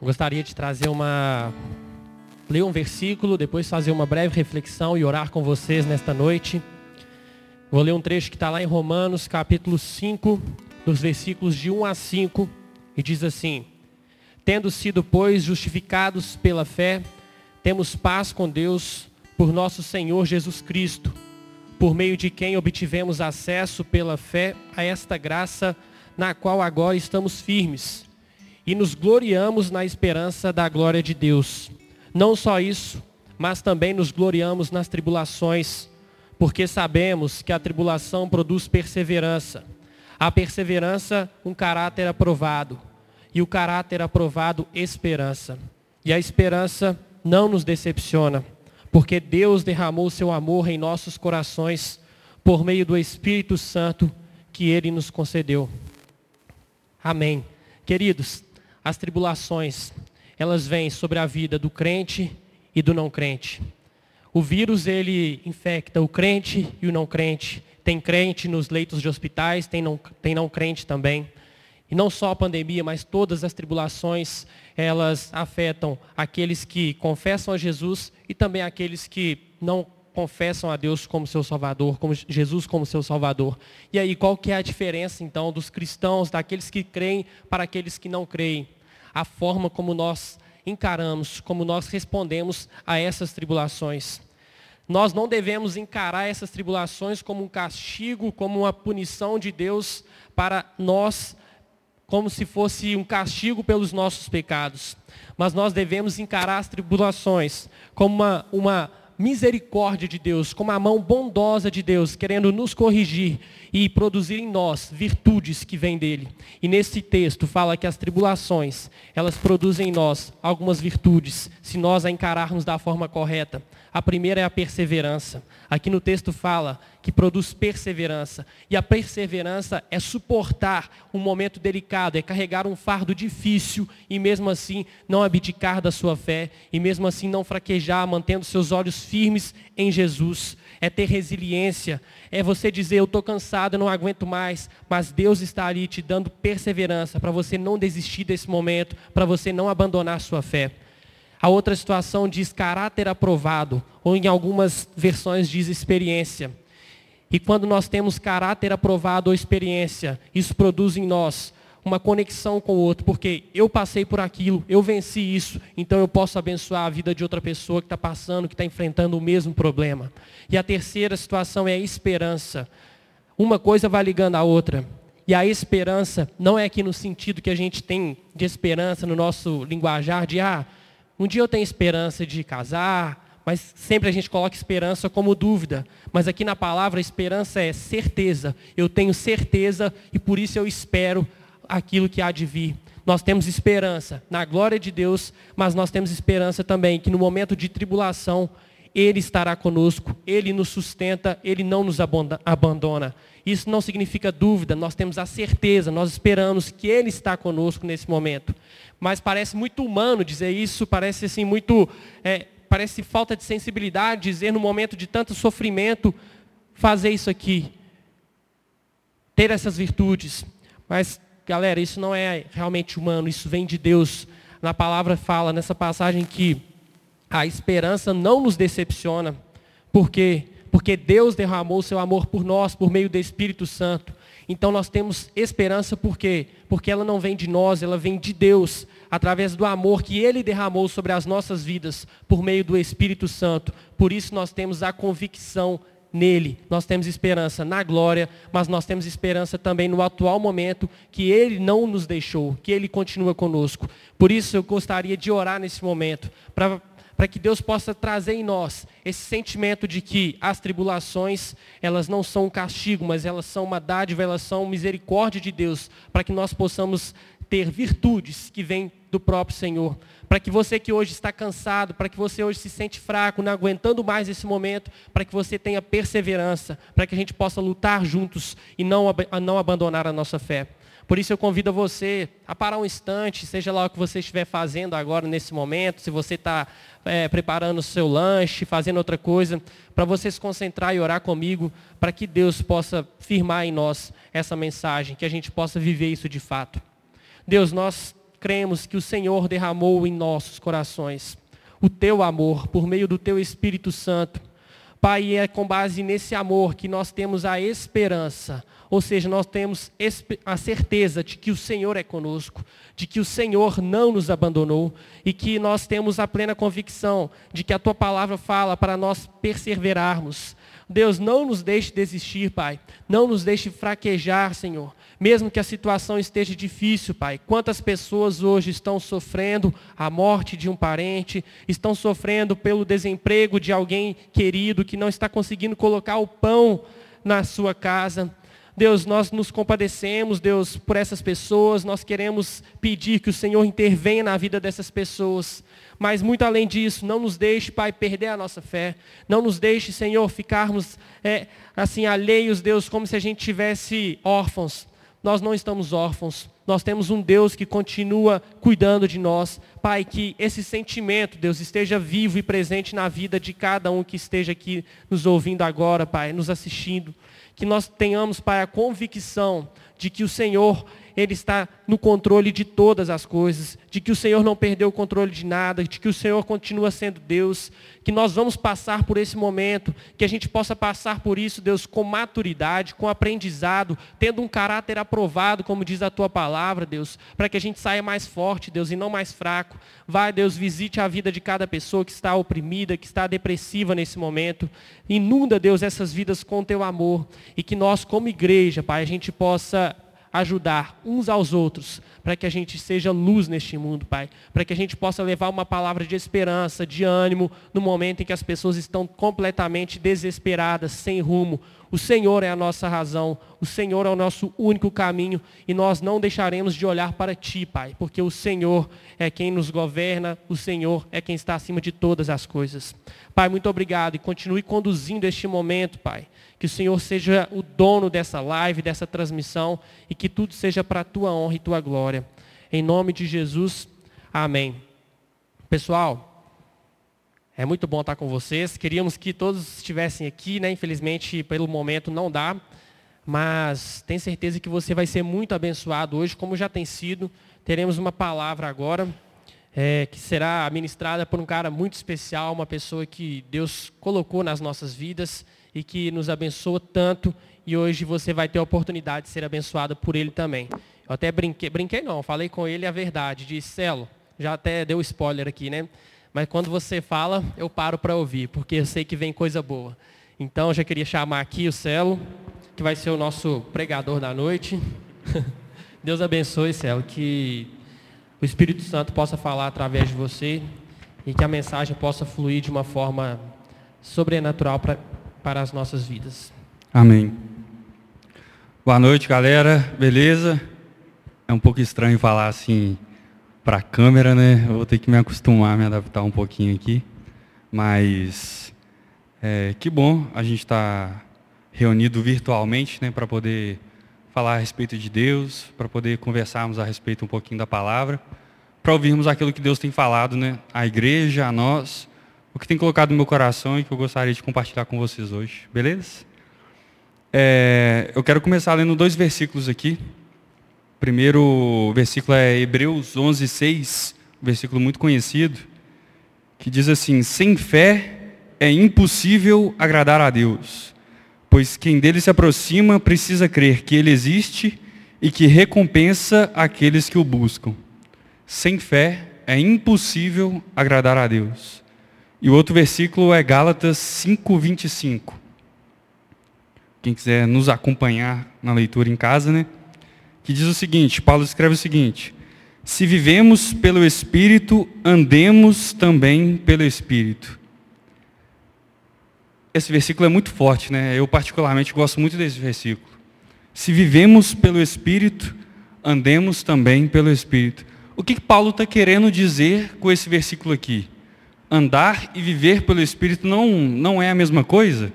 Eu gostaria de trazer uma. ler um versículo, depois fazer uma breve reflexão e orar com vocês nesta noite. Vou ler um trecho que está lá em Romanos, capítulo 5, dos versículos de 1 a 5, e diz assim: Tendo sido, pois, justificados pela fé, temos paz com Deus por nosso Senhor Jesus Cristo, por meio de quem obtivemos acesso pela fé a esta graça na qual agora estamos firmes e nos gloriamos na esperança da glória de Deus. Não só isso, mas também nos gloriamos nas tribulações, porque sabemos que a tribulação produz perseverança. A perseverança, um caráter aprovado. E o caráter aprovado, esperança. E a esperança não nos decepciona, porque Deus derramou seu amor em nossos corações por meio do Espírito Santo que ele nos concedeu. Amém. Queridos, as tribulações, elas vêm sobre a vida do crente e do não crente. O vírus, ele infecta o crente e o não crente. Tem crente nos leitos de hospitais, tem não, tem não crente também. E não só a pandemia, mas todas as tribulações, elas afetam aqueles que confessam a Jesus e também aqueles que não confessam a Deus como seu Salvador, como Jesus como seu Salvador. E aí, qual que é a diferença então dos cristãos, daqueles que creem para aqueles que não creem? A forma como nós encaramos, como nós respondemos a essas tribulações. Nós não devemos encarar essas tribulações como um castigo, como uma punição de Deus para nós, como se fosse um castigo pelos nossos pecados. Mas nós devemos encarar as tribulações como uma, uma misericórdia de Deus, como a mão bondosa de Deus, querendo nos corrigir e produzir em nós virtudes que vêm dele. E nesse texto fala que as tribulações, elas produzem em nós algumas virtudes, se nós a encararmos da forma correta. A primeira é a perseverança. Aqui no texto fala que produz perseverança. E a perseverança é suportar um momento delicado, é carregar um fardo difícil e mesmo assim não abdicar da sua fé e mesmo assim não fraquejar, mantendo seus olhos firmes em Jesus. É ter resiliência, é você dizer, eu estou cansado, eu não aguento mais, mas Deus está ali te dando perseverança para você não desistir desse momento, para você não abandonar sua fé. A outra situação diz caráter aprovado, ou em algumas versões diz experiência. E quando nós temos caráter aprovado ou experiência, isso produz em nós uma conexão com o outro, porque eu passei por aquilo, eu venci isso, então eu posso abençoar a vida de outra pessoa que está passando, que está enfrentando o mesmo problema. E a terceira situação é a esperança. Uma coisa vai ligando à outra. E a esperança não é aqui no sentido que a gente tem de esperança no nosso linguajar de ah, um dia eu tenho esperança de casar, mas sempre a gente coloca esperança como dúvida. Mas aqui na palavra, esperança é certeza. Eu tenho certeza e por isso eu espero aquilo que há de vir. Nós temos esperança na glória de Deus, mas nós temos esperança também que no momento de tribulação, Ele estará conosco, Ele nos sustenta, Ele não nos abandona. Isso não significa dúvida, nós temos a certeza, nós esperamos que Ele está conosco nesse momento mas parece muito humano dizer isso, parece assim muito, é, parece falta de sensibilidade dizer no momento de tanto sofrimento, fazer isso aqui, ter essas virtudes. Mas, galera, isso não é realmente humano, isso vem de Deus. Na palavra fala, nessa passagem, que a esperança não nos decepciona. Por quê? Porque Deus derramou o seu amor por nós, por meio do Espírito Santo. Então nós temos esperança por quê? Porque ela não vem de nós, ela vem de Deus, através do amor que Ele derramou sobre as nossas vidas, por meio do Espírito Santo. Por isso nós temos a convicção nele. Nós temos esperança na glória, mas nós temos esperança também no atual momento que Ele não nos deixou, que Ele continua conosco. Por isso eu gostaria de orar nesse momento, para para que Deus possa trazer em nós esse sentimento de que as tribulações, elas não são um castigo, mas elas são uma dádiva, elas são misericórdia de Deus, para que nós possamos ter virtudes que vêm do próprio Senhor. Para que você que hoje está cansado, para que você hoje se sente fraco, não aguentando mais esse momento, para que você tenha perseverança, para que a gente possa lutar juntos e não, não abandonar a nossa fé. Por isso eu convido você a parar um instante, seja lá o que você estiver fazendo agora nesse momento, se você está é, preparando o seu lanche, fazendo outra coisa, para você se concentrar e orar comigo, para que Deus possa firmar em nós essa mensagem, que a gente possa viver isso de fato. Deus, nós cremos que o Senhor derramou em nossos corações o teu amor por meio do teu Espírito Santo. Pai, é com base nesse amor que nós temos a esperança, ou seja, nós temos a certeza de que o Senhor é conosco, de que o Senhor não nos abandonou e que nós temos a plena convicção de que a tua palavra fala para nós perseverarmos. Deus, não nos deixe desistir, Pai. Não nos deixe fraquejar, Senhor. Mesmo que a situação esteja difícil, Pai. Quantas pessoas hoje estão sofrendo a morte de um parente, estão sofrendo pelo desemprego de alguém querido que não está conseguindo colocar o pão na sua casa. Deus, nós nos compadecemos, Deus, por essas pessoas, nós queremos pedir que o Senhor intervenha na vida dessas pessoas. Mas muito além disso, não nos deixe, Pai, perder a nossa fé. Não nos deixe, Senhor, ficarmos é, assim alheios, Deus, como se a gente tivesse órfãos. Nós não estamos órfãos. Nós temos um Deus que continua cuidando de nós. Pai, que esse sentimento, Deus, esteja vivo e presente na vida de cada um que esteja aqui nos ouvindo agora, Pai, nos assistindo que nós tenhamos, Pai, a convicção de que o Senhor, Ele está no controle de todas as coisas, de que o Senhor não perdeu o controle de nada, de que o Senhor continua sendo Deus, que nós vamos passar por esse momento, que a gente possa passar por isso, Deus, com maturidade, com aprendizado, tendo um caráter aprovado, como diz a tua palavra, Deus, para que a gente saia mais forte, Deus, e não mais fraco. Vai, Deus, visite a vida de cada pessoa que está oprimida, que está depressiva nesse momento. Inunda, Deus, essas vidas com teu amor e que nós, como igreja, Pai, a gente possa ajudar uns aos outros, para que a gente seja luz neste mundo, Pai. Para que a gente possa levar uma palavra de esperança, de ânimo, no momento em que as pessoas estão completamente desesperadas, sem rumo. O Senhor é a nossa razão, o Senhor é o nosso único caminho e nós não deixaremos de olhar para Ti, Pai, porque o Senhor é quem nos governa, o Senhor é quem está acima de todas as coisas. Pai, muito obrigado e continue conduzindo este momento, Pai. Que o Senhor seja o dono dessa live, dessa transmissão e que tudo seja para a Tua honra e Tua glória. Em nome de Jesus, amém. Pessoal, é muito bom estar com vocês. Queríamos que todos estivessem aqui, né? Infelizmente, pelo momento não dá. Mas tenho certeza que você vai ser muito abençoado hoje, como já tem sido. Teremos uma palavra agora é, que será ministrada por um cara muito especial, uma pessoa que Deus colocou nas nossas vidas e que nos abençoa tanto. E hoje você vai ter a oportunidade de ser abençoado por ele também. Eu até brinquei, brinquei não, falei com ele a verdade. Disse, Celo, já até deu spoiler aqui, né? Mas quando você fala, eu paro para ouvir, porque eu sei que vem coisa boa. Então, eu já queria chamar aqui o Celo, que vai ser o nosso pregador da noite. Deus abençoe, Celo, que o Espírito Santo possa falar através de você e que a mensagem possa fluir de uma forma sobrenatural pra, para as nossas vidas. Amém. Boa noite, galera. Beleza? É um pouco estranho falar assim para a câmera, né? Eu vou ter que me acostumar, me adaptar um pouquinho aqui. Mas é, que bom a gente estar tá reunido virtualmente, né? Para poder falar a respeito de Deus, para poder conversarmos a respeito um pouquinho da palavra, para ouvirmos aquilo que Deus tem falado, né? A igreja, a nós, o que tem colocado no meu coração e que eu gostaria de compartilhar com vocês hoje. Beleza? É, eu quero começar lendo dois versículos aqui primeiro versículo é Hebreus 11, 6, um versículo muito conhecido, que diz assim: Sem fé é impossível agradar a Deus, pois quem dele se aproxima precisa crer que ele existe e que recompensa aqueles que o buscam. Sem fé é impossível agradar a Deus. E o outro versículo é Gálatas 5:25. Quem quiser nos acompanhar na leitura em casa, né? Que diz o seguinte: Paulo escreve o seguinte: Se vivemos pelo Espírito, andemos também pelo Espírito. Esse versículo é muito forte, né? Eu, particularmente, gosto muito desse versículo. Se vivemos pelo Espírito, andemos também pelo Espírito. O que, que Paulo está querendo dizer com esse versículo aqui? Andar e viver pelo Espírito não, não é a mesma coisa?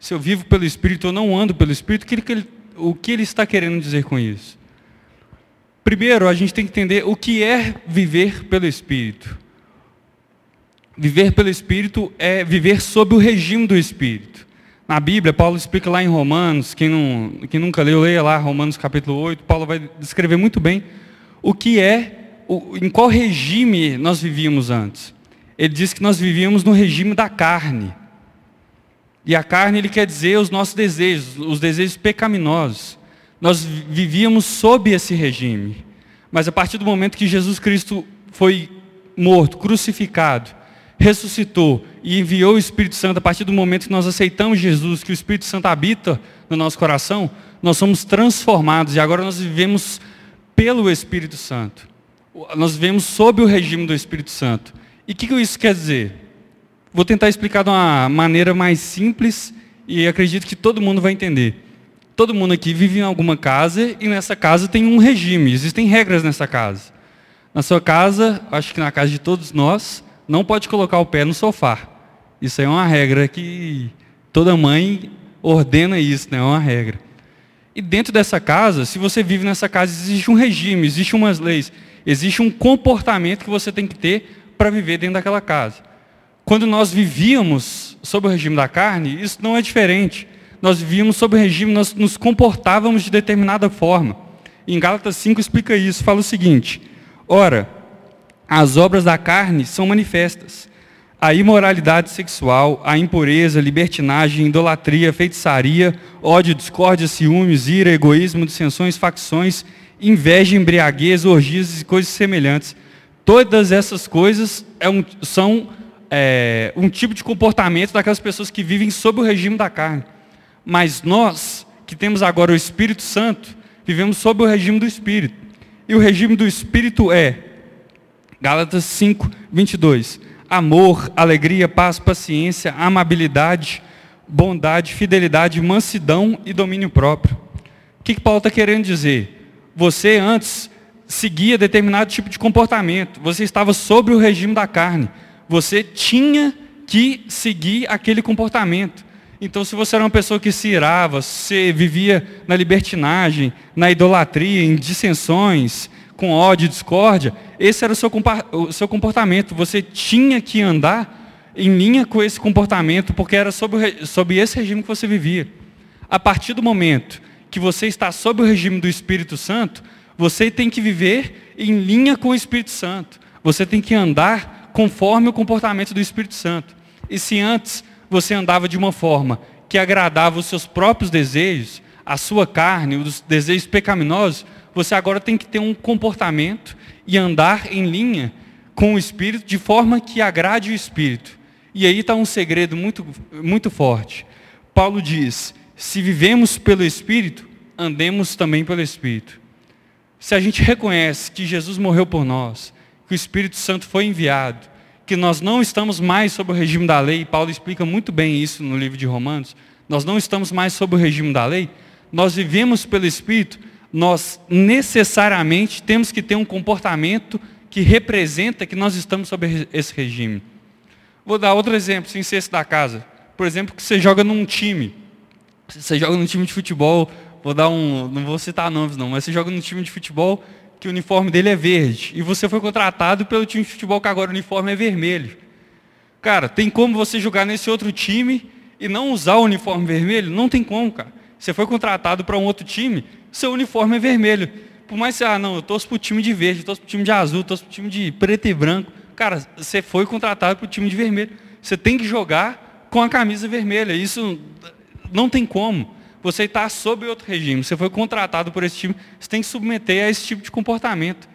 Se eu vivo pelo Espírito ou não ando pelo Espírito, o que ele o que ele está querendo dizer com isso? Primeiro, a gente tem que entender o que é viver pelo Espírito. Viver pelo Espírito é viver sob o regime do Espírito. Na Bíblia, Paulo explica lá em Romanos, quem, não, quem nunca leu, leia lá Romanos capítulo 8, Paulo vai descrever muito bem o que é em qual regime nós vivíamos antes. Ele diz que nós vivíamos no regime da carne. E a carne, ele quer dizer os nossos desejos, os desejos pecaminosos. Nós vivíamos sob esse regime. Mas a partir do momento que Jesus Cristo foi morto, crucificado, ressuscitou e enviou o Espírito Santo, a partir do momento que nós aceitamos Jesus, que o Espírito Santo habita no nosso coração, nós somos transformados e agora nós vivemos pelo Espírito Santo. Nós vivemos sob o regime do Espírito Santo. E o que, que isso quer dizer? Vou tentar explicar de uma maneira mais simples e acredito que todo mundo vai entender. Todo mundo aqui vive em alguma casa e nessa casa tem um regime, existem regras nessa casa. Na sua casa, acho que na casa de todos nós, não pode colocar o pé no sofá. Isso é uma regra que toda mãe ordena isso, né? é uma regra. E dentro dessa casa, se você vive nessa casa, existe um regime, existe umas leis, existe um comportamento que você tem que ter para viver dentro daquela casa. Quando nós vivíamos sob o regime da carne, isso não é diferente. Nós vivíamos sob o regime, nós nos comportávamos de determinada forma. Em Gálatas 5 explica isso, fala o seguinte: Ora, as obras da carne são manifestas: a imoralidade sexual, a impureza, libertinagem, idolatria, feitiçaria, ódio, discórdia, ciúmes, ira, egoísmo, dissensões, facções, inveja, embriaguez, orgias e coisas semelhantes Todas essas coisas é são é, um tipo de comportamento daquelas pessoas que vivem sob o regime da carne. Mas nós, que temos agora o Espírito Santo, vivemos sob o regime do Espírito. E o regime do Espírito é, Gálatas 5, 22, amor, alegria, paz, paciência, amabilidade, bondade, fidelidade, mansidão e domínio próprio. O que, que Paulo está querendo dizer? Você antes seguia determinado tipo de comportamento, você estava sobre o regime da carne, você tinha que seguir aquele comportamento. Então, se você era uma pessoa que se irava, você vivia na libertinagem, na idolatria, em dissensões, com ódio e discórdia, esse era o seu, comportamento. Você tinha que andar em linha com esse comportamento, porque era sob esse regime que você vivia. A partir do momento que você está sob o regime do Espírito Santo, você tem que viver em linha com o Espírito Santo. Você tem que andar conforme o comportamento do Espírito Santo. E se antes você andava de uma forma que agradava os seus próprios desejos, a sua carne, os desejos pecaminosos, você agora tem que ter um comportamento e andar em linha com o Espírito de forma que agrade o Espírito. E aí está um segredo muito, muito forte. Paulo diz: se vivemos pelo Espírito, andemos também pelo Espírito. Se a gente reconhece que Jesus morreu por nós, o Espírito Santo foi enviado, que nós não estamos mais sob o regime da lei, Paulo explica muito bem isso no livro de Romanos, nós não estamos mais sob o regime da lei, nós vivemos pelo Espírito, nós necessariamente temos que ter um comportamento que representa que nós estamos sob esse regime. Vou dar outro exemplo, sem ser esse da casa. Por exemplo, que você joga num time. Você joga num time de futebol, vou dar um, não vou citar nomes não, mas você joga num time de futebol que o uniforme dele é verde e você foi contratado pelo time de futebol que agora o uniforme é vermelho. Cara, tem como você jogar nesse outro time e não usar o uniforme vermelho? Não tem como, cara. Você foi contratado para um outro time, seu uniforme é vermelho. Por mais que você, ah, não, eu torço para o time de verde, torço para o time de azul, torço para o time de preto e branco. Cara, você foi contratado para o time de vermelho. Você tem que jogar com a camisa vermelha. Isso não tem como você está sob outro regime, você foi contratado por esse time, você tem que submeter a esse tipo de comportamento.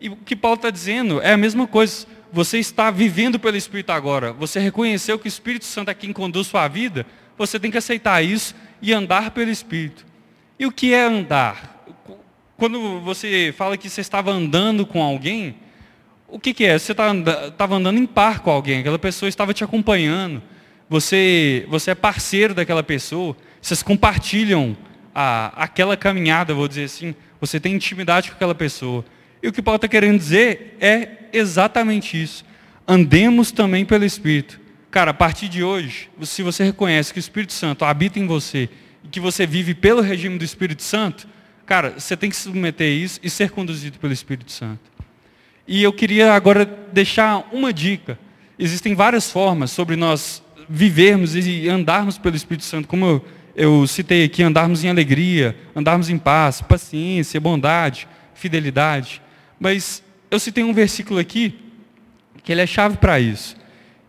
E o que Paulo está dizendo é a mesma coisa. Você está vivendo pelo Espírito agora. Você reconheceu que o Espírito Santo é quem conduz sua vida. Você tem que aceitar isso e andar pelo Espírito. E o que é andar? Quando você fala que você estava andando com alguém, o que, que é? Você tá estava andando em par com alguém, aquela pessoa estava te acompanhando. Você, você é parceiro daquela pessoa. Vocês compartilham a, aquela caminhada, vou dizer assim. Você tem intimidade com aquela pessoa. E o que Paulo está querendo dizer é exatamente isso. Andemos também pelo Espírito. Cara, a partir de hoje, se você reconhece que o Espírito Santo habita em você e que você vive pelo regime do Espírito Santo, cara, você tem que submeter isso e ser conduzido pelo Espírito Santo. E eu queria agora deixar uma dica. Existem várias formas sobre nós vivermos e andarmos pelo Espírito Santo, como eu eu citei aqui andarmos em alegria, andarmos em paz, paciência, bondade, fidelidade. Mas eu citei um versículo aqui que ele é chave para isso.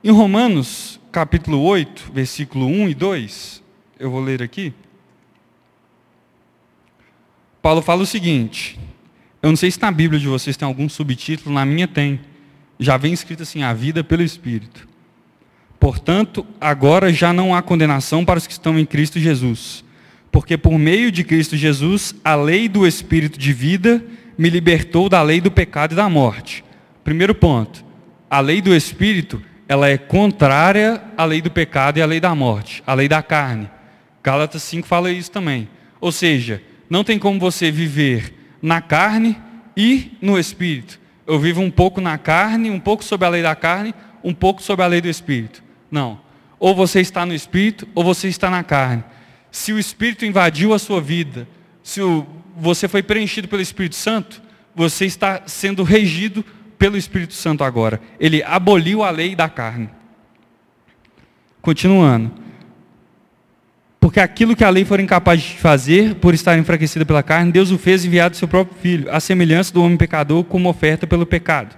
Em Romanos, capítulo 8, versículo 1 e 2, eu vou ler aqui. Paulo fala o seguinte: eu não sei se na Bíblia de vocês tem algum subtítulo, na minha tem. Já vem escrito assim: a vida pelo Espírito. Portanto, agora já não há condenação para os que estão em Cristo Jesus. Porque por meio de Cristo Jesus, a lei do Espírito de vida me libertou da lei do pecado e da morte. Primeiro ponto: a lei do Espírito, ela é contrária à lei do pecado e à lei da morte, à lei da carne. Gálatas 5 fala isso também. Ou seja, não tem como você viver na carne e no espírito. Eu vivo um pouco na carne, um pouco sob a lei da carne, um pouco sob a lei do espírito. Não. Ou você está no espírito, ou você está na carne. Se o espírito invadiu a sua vida, se o, você foi preenchido pelo Espírito Santo, você está sendo regido pelo Espírito Santo agora. Ele aboliu a lei da carne. Continuando. Porque aquilo que a lei for incapaz de fazer, por estar enfraquecida pela carne, Deus o fez enviado seu próprio Filho, à semelhança do homem pecador, como oferta pelo pecado,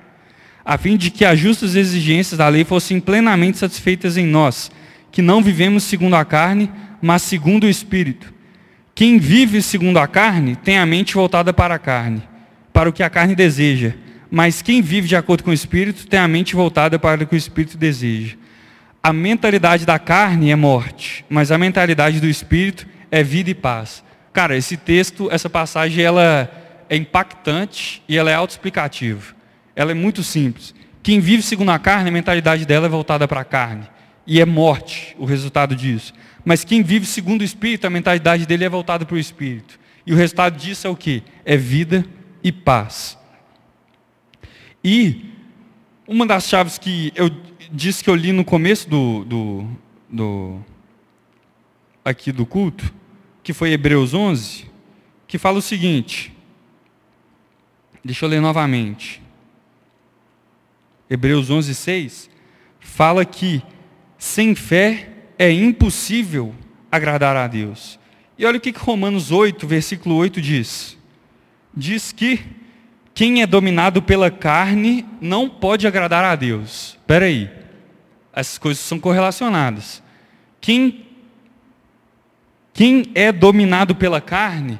a fim de que as justas exigências da lei fossem plenamente satisfeitas em nós, que não vivemos segundo a carne, mas segundo o Espírito. Quem vive segundo a carne tem a mente voltada para a carne, para o que a carne deseja, mas quem vive de acordo com o Espírito tem a mente voltada para o que o Espírito deseja a mentalidade da carne é morte, mas a mentalidade do espírito é vida e paz. Cara, esse texto, essa passagem, ela é impactante e ela é autoexplicativa. Ela é muito simples. Quem vive segundo a carne, a mentalidade dela é voltada para a carne. E é morte o resultado disso. Mas quem vive segundo o Espírito, a mentalidade dele é voltada para o Espírito. E o resultado disso é o que? É vida e paz. E uma das chaves que eu disse que eu li no começo do, do, do, aqui do culto, que foi Hebreus 11, que fala o seguinte. Deixa eu ler novamente. Hebreus 11, 6 fala que sem fé é impossível agradar a Deus. E olha o que Romanos 8, versículo 8 diz. Diz que quem é dominado pela carne não pode agradar a Deus. Espera aí. Essas coisas são correlacionadas. Quem, quem é dominado pela carne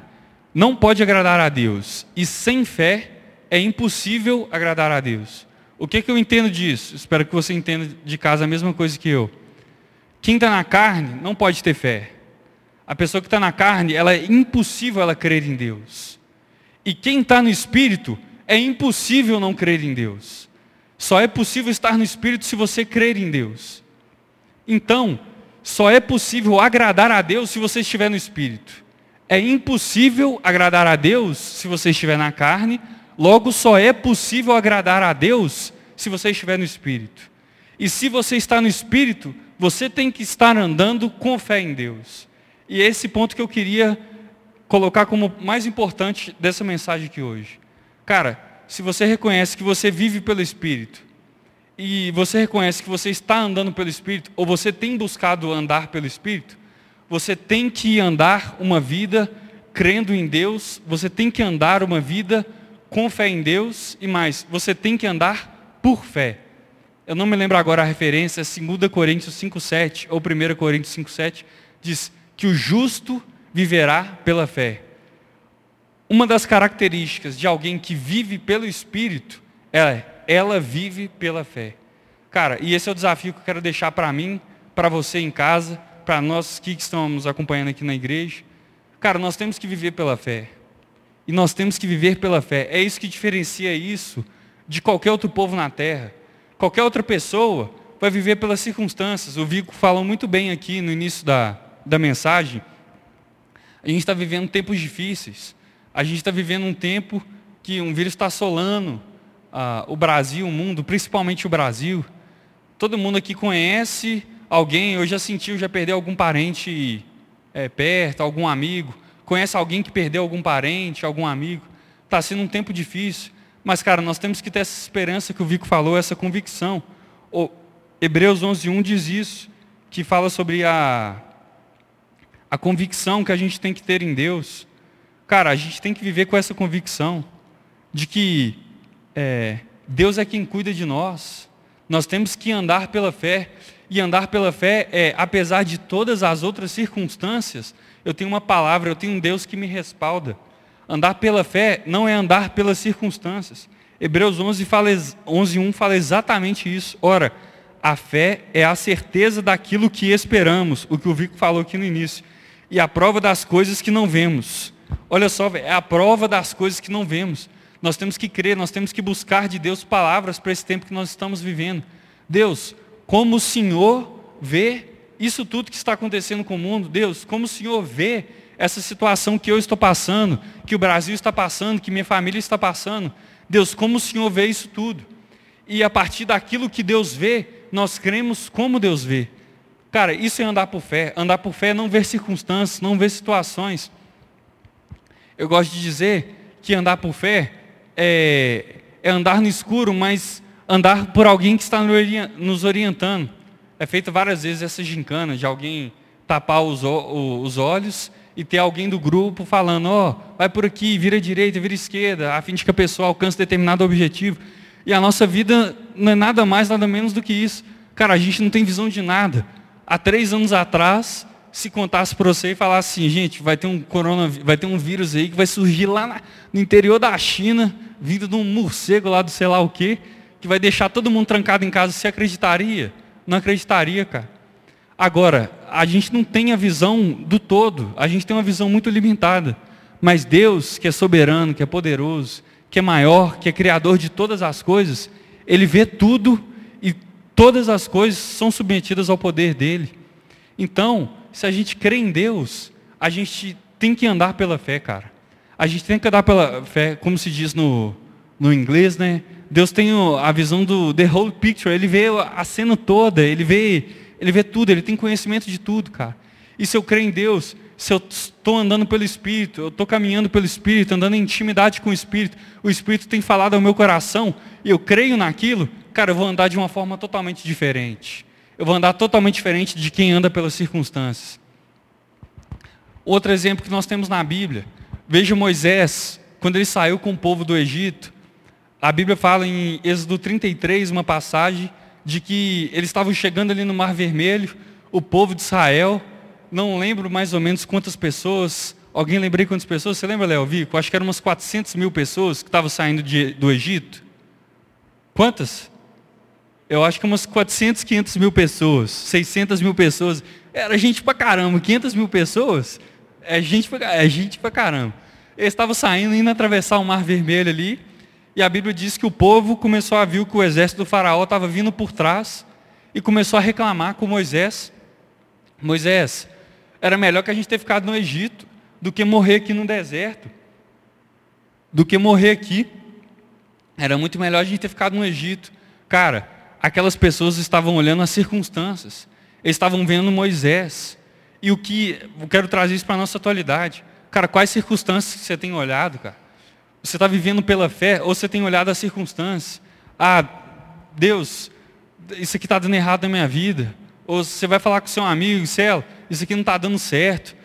não pode agradar a Deus. E sem fé é impossível agradar a Deus. O que, que eu entendo disso? Espero que você entenda de casa a mesma coisa que eu. Quem está na carne não pode ter fé. A pessoa que está na carne, ela é impossível ela crer em Deus. E quem está no Espírito, é impossível não crer em Deus. Só é possível estar no Espírito se você crer em Deus. Então, só é possível agradar a Deus se você estiver no Espírito. É impossível agradar a Deus se você estiver na carne, logo só é possível agradar a Deus se você estiver no Espírito. E se você está no Espírito, você tem que estar andando com fé em Deus. E é esse ponto que eu queria colocar como mais importante dessa mensagem aqui hoje. Cara, se você reconhece que você vive pelo Espírito, e você reconhece que você está andando pelo Espírito, ou você tem buscado andar pelo Espírito, você tem que andar uma vida crendo em Deus, você tem que andar uma vida com fé em Deus, e mais, você tem que andar por fé. Eu não me lembro agora a referência, 2 Coríntios 5,7 ou 1 Coríntios 5,7, diz que o justo viverá pela fé. Uma das características de alguém que vive pelo Espírito é ela vive pela fé. Cara, e esse é o desafio que eu quero deixar para mim, para você em casa, para nós que estamos acompanhando aqui na igreja. Cara, nós temos que viver pela fé. E nós temos que viver pela fé. É isso que diferencia isso de qualquer outro povo na terra. Qualquer outra pessoa vai viver pelas circunstâncias. O Vico falou muito bem aqui no início da, da mensagem. A gente está vivendo tempos difíceis. A gente está vivendo um tempo que um vírus está assolando ah, o Brasil, o mundo, principalmente o Brasil. Todo mundo aqui conhece alguém, ou já sentiu, já perdeu algum parente é, perto, algum amigo. Conhece alguém que perdeu algum parente, algum amigo. Está sendo um tempo difícil. Mas, cara, nós temos que ter essa esperança que o Vico falou, essa convicção. O Hebreus 11.1 diz isso, que fala sobre a, a convicção que a gente tem que ter em Deus. Cara, a gente tem que viver com essa convicção de que é, Deus é quem cuida de nós. Nós temos que andar pela fé. E andar pela fé é, apesar de todas as outras circunstâncias, eu tenho uma palavra, eu tenho um Deus que me respalda. Andar pela fé não é andar pelas circunstâncias. Hebreus 11, fala, 11 1 fala exatamente isso. Ora, a fé é a certeza daquilo que esperamos, o que o Vico falou aqui no início. E a prova das coisas que não vemos. Olha só, é a prova das coisas que não vemos. Nós temos que crer, nós temos que buscar de Deus palavras para esse tempo que nós estamos vivendo. Deus, como o Senhor vê isso tudo que está acontecendo com o mundo, Deus, como o Senhor vê essa situação que eu estou passando, que o Brasil está passando, que minha família está passando. Deus, como o Senhor vê isso tudo. E a partir daquilo que Deus vê, nós cremos como Deus vê. Cara, isso é andar por fé. Andar por fé é não ver circunstâncias, não ver situações. Eu gosto de dizer que andar por fé é, é andar no escuro, mas andar por alguém que está nos orientando. É feita várias vezes essa gincana de alguém tapar os, os olhos e ter alguém do grupo falando, ó, oh, vai por aqui, vira direita, vira esquerda, a fim de que a pessoa alcance determinado objetivo. E a nossa vida não é nada mais, nada menos do que isso. Cara, a gente não tem visão de nada. Há três anos atrás, se contasse para você e falasse assim, gente, vai ter um corona, vai ter um vírus aí que vai surgir lá na, no interior da China, vindo de um morcego lá do sei lá o quê, que vai deixar todo mundo trancado em casa, você acreditaria? Não acreditaria, cara. Agora, a gente não tem a visão do todo, a gente tem uma visão muito limitada. Mas Deus, que é soberano, que é poderoso, que é maior, que é criador de todas as coisas, Ele vê tudo e todas as coisas são submetidas ao poder dEle. Então, se a gente crê em Deus, a gente tem que andar pela fé, cara. A gente tem que andar pela fé, como se diz no, no inglês, né? Deus tem a visão do the whole picture, ele vê a cena toda, ele vê, ele vê tudo, ele tem conhecimento de tudo, cara. E se eu creio em Deus, se eu estou andando pelo Espírito, eu estou caminhando pelo Espírito, andando em intimidade com o Espírito, o Espírito tem falado ao meu coração, e eu creio naquilo, cara, eu vou andar de uma forma totalmente diferente. Eu vou andar totalmente diferente de quem anda pelas circunstâncias. Outro exemplo que nós temos na Bíblia, veja Moisés, quando ele saiu com o povo do Egito, a Bíblia fala em Êxodo 33, uma passagem, de que eles estavam chegando ali no Mar Vermelho, o povo de Israel, não lembro mais ou menos quantas pessoas, alguém lembrei quantas pessoas, você lembra, Léo Vico? Acho que eram umas 400 mil pessoas que estavam saindo de, do Egito. Quantas? Eu acho que umas 400, 500 mil pessoas, 600 mil pessoas. Era gente pra caramba, 500 mil pessoas, é gente pra, é gente pra caramba. Eles estavam saindo, indo atravessar o Mar Vermelho ali, e a Bíblia diz que o povo começou a ver que o exército do faraó estava vindo por trás e começou a reclamar com Moisés. Moisés, era melhor que a gente ter ficado no Egito do que morrer aqui no deserto. Do que morrer aqui. Era muito melhor a gente ter ficado no Egito. Cara, aquelas pessoas estavam olhando as circunstâncias. Eles estavam vendo Moisés. E o que eu quero trazer isso para a nossa atualidade. Cara, quais circunstâncias você tem olhado, cara? Você está vivendo pela fé ou você tem olhado as circunstâncias? Ah, Deus, isso aqui está dando errado na minha vida. Ou você vai falar com seu amigo, Celo, isso aqui não está dando certo.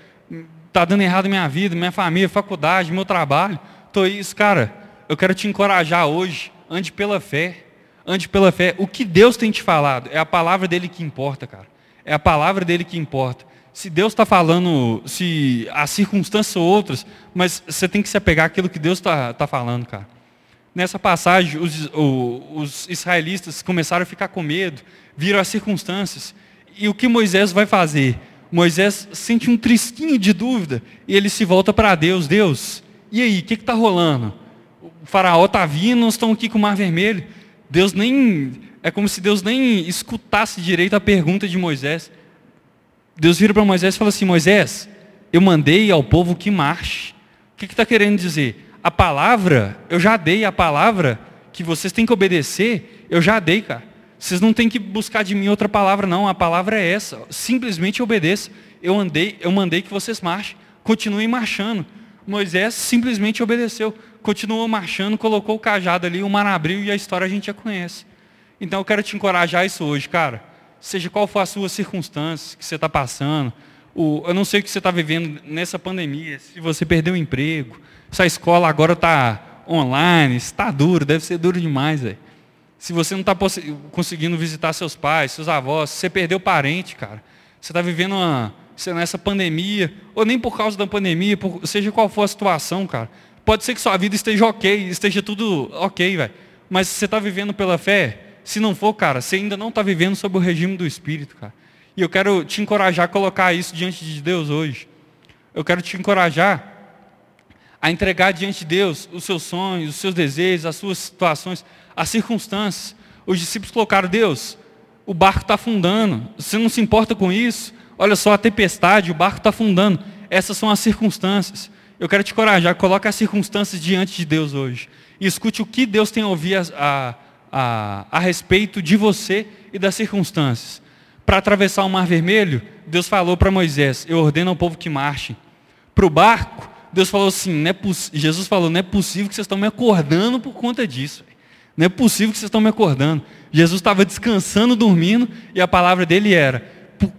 Está dando errado na minha vida, minha família, faculdade, meu trabalho. Tô isso, cara. Eu quero te encorajar hoje. Ande pela fé. Ande pela fé. O que Deus tem te falado é a palavra dele que importa, cara. É a palavra dele que importa se Deus está falando, se as circunstâncias são outras, mas você tem que se apegar àquilo que Deus está tá falando, cara. Nessa passagem, os, os israelitas começaram a ficar com medo, viram as circunstâncias. E o que Moisés vai fazer? Moisés sente um tristinho de dúvida e ele se volta para Deus. Deus, e aí, o que está rolando? O faraó está vindo, nós estamos aqui com o mar vermelho. Deus nem. É como se Deus nem escutasse direito a pergunta de Moisés. Deus vira para Moisés e fala assim: Moisés, eu mandei ao povo que marche. O que está que querendo dizer? A palavra, eu já dei a palavra que vocês têm que obedecer, eu já dei, cara. Vocês não têm que buscar de mim outra palavra, não. A palavra é essa. Simplesmente obedeça. Eu andei, eu mandei que vocês marchem. Continuem marchando. Moisés simplesmente obedeceu. Continuou marchando, colocou o cajado ali, o mar abriu e a história a gente já conhece. Então eu quero te encorajar isso hoje, cara seja qual for a sua circunstância que você está passando, o, eu não sei o que você está vivendo nessa pandemia, se você perdeu o emprego, se a escola agora está online, está duro, deve ser duro demais, velho. Se você não está conseguindo visitar seus pais, seus avós, se você perdeu parente, cara. Você está vivendo uma, nessa pandemia, ou nem por causa da pandemia, por, seja qual for a situação, cara. Pode ser que sua vida esteja ok, esteja tudo ok. Mas você está vivendo pela fé, se não for, cara, você ainda não está vivendo sob o regime do Espírito, cara. E eu quero te encorajar a colocar isso diante de Deus hoje. Eu quero te encorajar a entregar diante de Deus os seus sonhos, os seus desejos, as suas situações, as circunstâncias. Os discípulos colocaram, Deus, o barco está afundando, você não se importa com isso? Olha só a tempestade, o barco está afundando. Essas são as circunstâncias. Eu quero te encorajar, coloque as circunstâncias diante de Deus hoje. E escute o que Deus tem a ouvir a, a, a, a respeito de você e das circunstâncias. Para atravessar o Mar Vermelho, Deus falou para Moisés, eu ordeno ao povo que marche. Para o barco, Deus falou assim, é Jesus falou, não é possível que vocês estão me acordando por conta disso. Não é possível que vocês estão me acordando. Jesus estava descansando, dormindo, e a palavra dele era, por,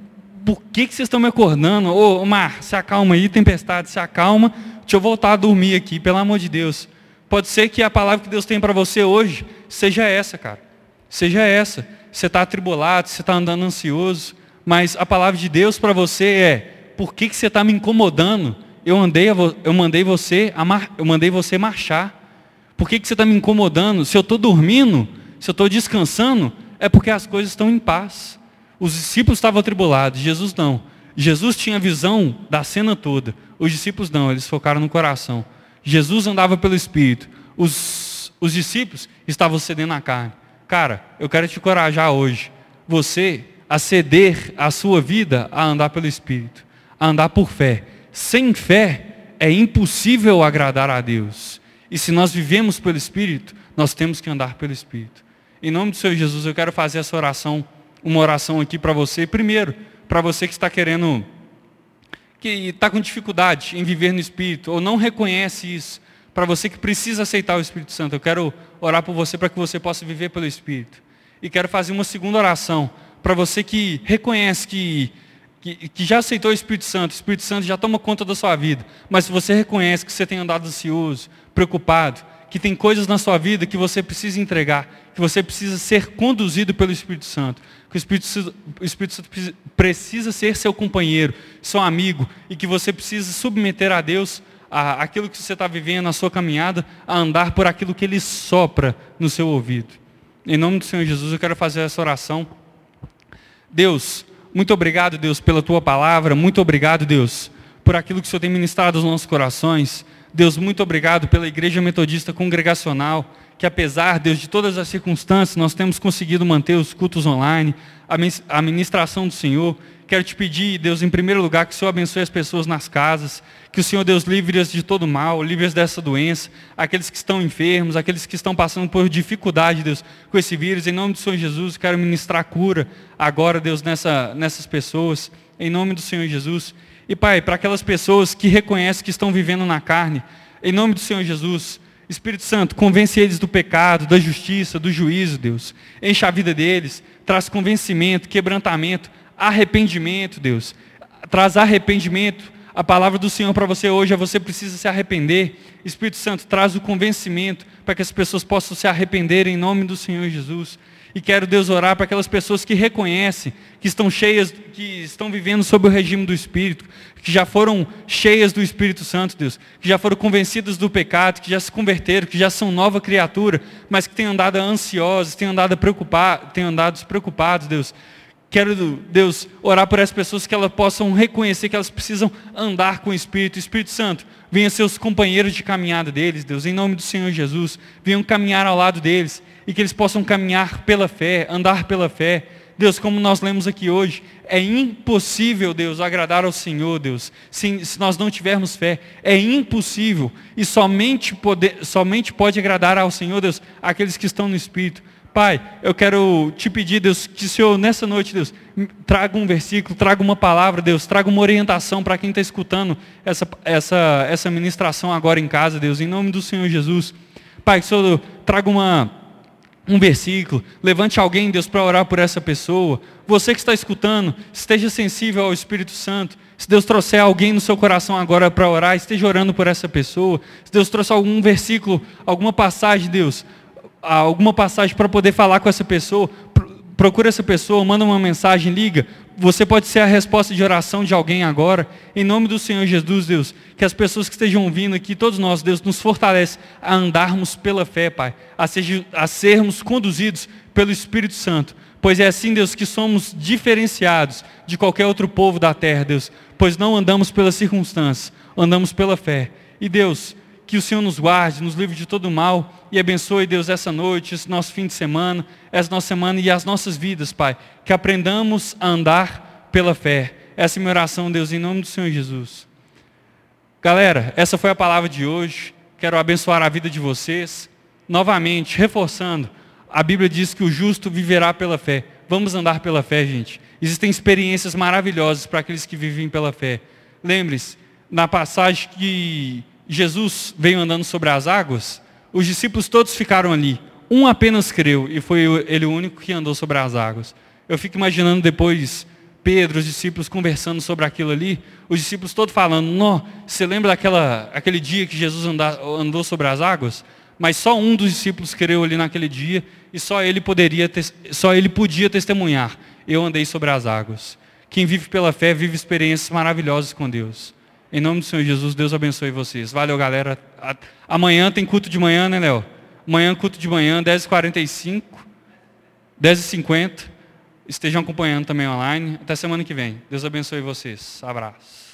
por que, que vocês estão me acordando? Ô, mar, se acalma aí, tempestade, se acalma, deixa eu voltar a dormir aqui, pelo amor de Deus. Pode ser que a palavra que Deus tem para você hoje seja essa, cara. Seja essa. Você está atribulado, você está andando ansioso, mas a palavra de Deus para você é, por que, que você está me incomodando? eu, andei eu mandei você eu mandei você marchar. Por que, que você está me incomodando? Se eu estou dormindo, se eu estou descansando, é porque as coisas estão em paz. Os discípulos estavam atribulados, Jesus não. Jesus tinha visão da cena toda. Os discípulos não, eles focaram no coração. Jesus andava pelo Espírito. Os, os discípulos estavam cedendo a carne. Cara, eu quero te encorajar hoje. Você a ceder a sua vida a andar pelo Espírito. A andar por fé. Sem fé é impossível agradar a Deus. E se nós vivemos pelo Espírito, nós temos que andar pelo Espírito. Em nome do Senhor Jesus, eu quero fazer essa oração, uma oração aqui para você. Primeiro, para você que está querendo, que está com dificuldade em viver no Espírito, ou não reconhece isso, para você que precisa aceitar o Espírito Santo, eu quero orar por você para que você possa viver pelo Espírito. E quero fazer uma segunda oração para você que reconhece que que, que, já aceitou o Espírito Santo, o Espírito Santo já toma conta da sua vida, mas se você reconhece que você tem andado ansioso, preocupado, que tem coisas na sua vida que você precisa entregar, que você precisa ser conduzido pelo Espírito Santo, que o Espírito, o Espírito Santo precisa ser seu companheiro, seu amigo, e que você precisa submeter a Deus a, aquilo que você está vivendo, na sua caminhada, a andar por aquilo que Ele sopra no seu ouvido. Em nome do Senhor Jesus, eu quero fazer essa oração. Deus, muito obrigado, Deus, pela tua palavra. Muito obrigado, Deus, por aquilo que o Senhor tem ministrado aos nossos corações. Deus, muito obrigado pela Igreja Metodista Congregacional, que apesar, Deus, de todas as circunstâncias, nós temos conseguido manter os cultos online, a ministração do Senhor. Quero te pedir, Deus, em primeiro lugar, que o Senhor abençoe as pessoas nas casas, que o Senhor, Deus, livre-as de todo mal, livre-as dessa doença, aqueles que estão enfermos, aqueles que estão passando por dificuldade, Deus, com esse vírus. Em nome do Senhor Jesus, quero ministrar cura agora, Deus, nessa, nessas pessoas, em nome do Senhor Jesus. E, Pai, para aquelas pessoas que reconhecem que estão vivendo na carne, em nome do Senhor Jesus, Espírito Santo, convence eles do pecado, da justiça, do juízo, Deus. Enche a vida deles, traz convencimento, quebrantamento, arrependimento, Deus. Traz arrependimento. A palavra do Senhor para você hoje é você precisa se arrepender. Espírito Santo, traz o convencimento para que as pessoas possam se arrepender em nome do Senhor Jesus. E quero, Deus, orar para aquelas pessoas que reconhecem, que estão cheias, que estão vivendo sob o regime do Espírito, que já foram cheias do Espírito Santo, Deus, que já foram convencidas do pecado, que já se converteram, que já são nova criatura, mas que têm andado ansiosas, têm andado preocupados, têm andado preocupados, Deus, Quero, Deus, orar por essas pessoas que elas possam reconhecer que elas precisam andar com o Espírito. Espírito Santo, venha ser os companheiros de caminhada deles, Deus, em nome do Senhor Jesus. Venham caminhar ao lado deles e que eles possam caminhar pela fé, andar pela fé. Deus, como nós lemos aqui hoje, é impossível, Deus, agradar ao Senhor, Deus, se, se nós não tivermos fé. É impossível. E somente, poder, somente pode agradar ao Senhor, Deus, aqueles que estão no Espírito. Pai, eu quero te pedir, Deus, que o Senhor, nessa noite, Deus, traga um versículo, traga uma palavra, Deus, traga uma orientação para quem está escutando essa, essa, essa ministração agora em casa, Deus, em nome do Senhor Jesus. Pai, que o Senhor traga uma, um versículo, levante alguém, Deus, para orar por essa pessoa. Você que está escutando, esteja sensível ao Espírito Santo, Se Deus trouxer alguém no seu coração agora para orar, esteja orando por essa pessoa. Se Deus trouxer algum versículo, alguma passagem, Deus, alguma passagem para poder falar com essa pessoa, procura essa pessoa, manda uma mensagem, liga. Você pode ser a resposta de oração de alguém agora. Em nome do Senhor Jesus, Deus, que as pessoas que estejam ouvindo aqui, todos nós, Deus, nos fortalece a andarmos pela fé, Pai, a, seja, a sermos conduzidos pelo Espírito Santo. Pois é assim, Deus, que somos diferenciados de qualquer outro povo da terra, Deus. Pois não andamos pelas circunstâncias, andamos pela fé. E Deus, que o Senhor nos guarde, nos livre de todo mal e abençoe, Deus, essa noite, esse nosso fim de semana, essa nossa semana e as nossas vidas, Pai. Que aprendamos a andar pela fé. Essa é minha oração, Deus, em nome do Senhor Jesus. Galera, essa foi a palavra de hoje. Quero abençoar a vida de vocês. Novamente, reforçando, a Bíblia diz que o justo viverá pela fé. Vamos andar pela fé, gente. Existem experiências maravilhosas para aqueles que vivem pela fé. Lembre-se, na passagem que Jesus veio andando sobre as águas, os discípulos todos ficaram ali. Um apenas creu e foi ele o único que andou sobre as águas. Eu fico imaginando depois Pedro, os discípulos conversando sobre aquilo ali, os discípulos todos falando, não, você lembra daquela, aquele dia que Jesus andou sobre as águas? Mas só um dos discípulos creu ali naquele dia e só ele poderia, só ele podia testemunhar. Eu andei sobre as águas. Quem vive pela fé vive experiências maravilhosas com Deus. Em nome do Senhor Jesus, Deus abençoe vocês. Valeu, galera. Amanhã tem culto de manhã, né, Léo? Amanhã, culto de manhã, 10h45, 10h50. Estejam acompanhando também online. Até semana que vem. Deus abençoe vocês. Abraço.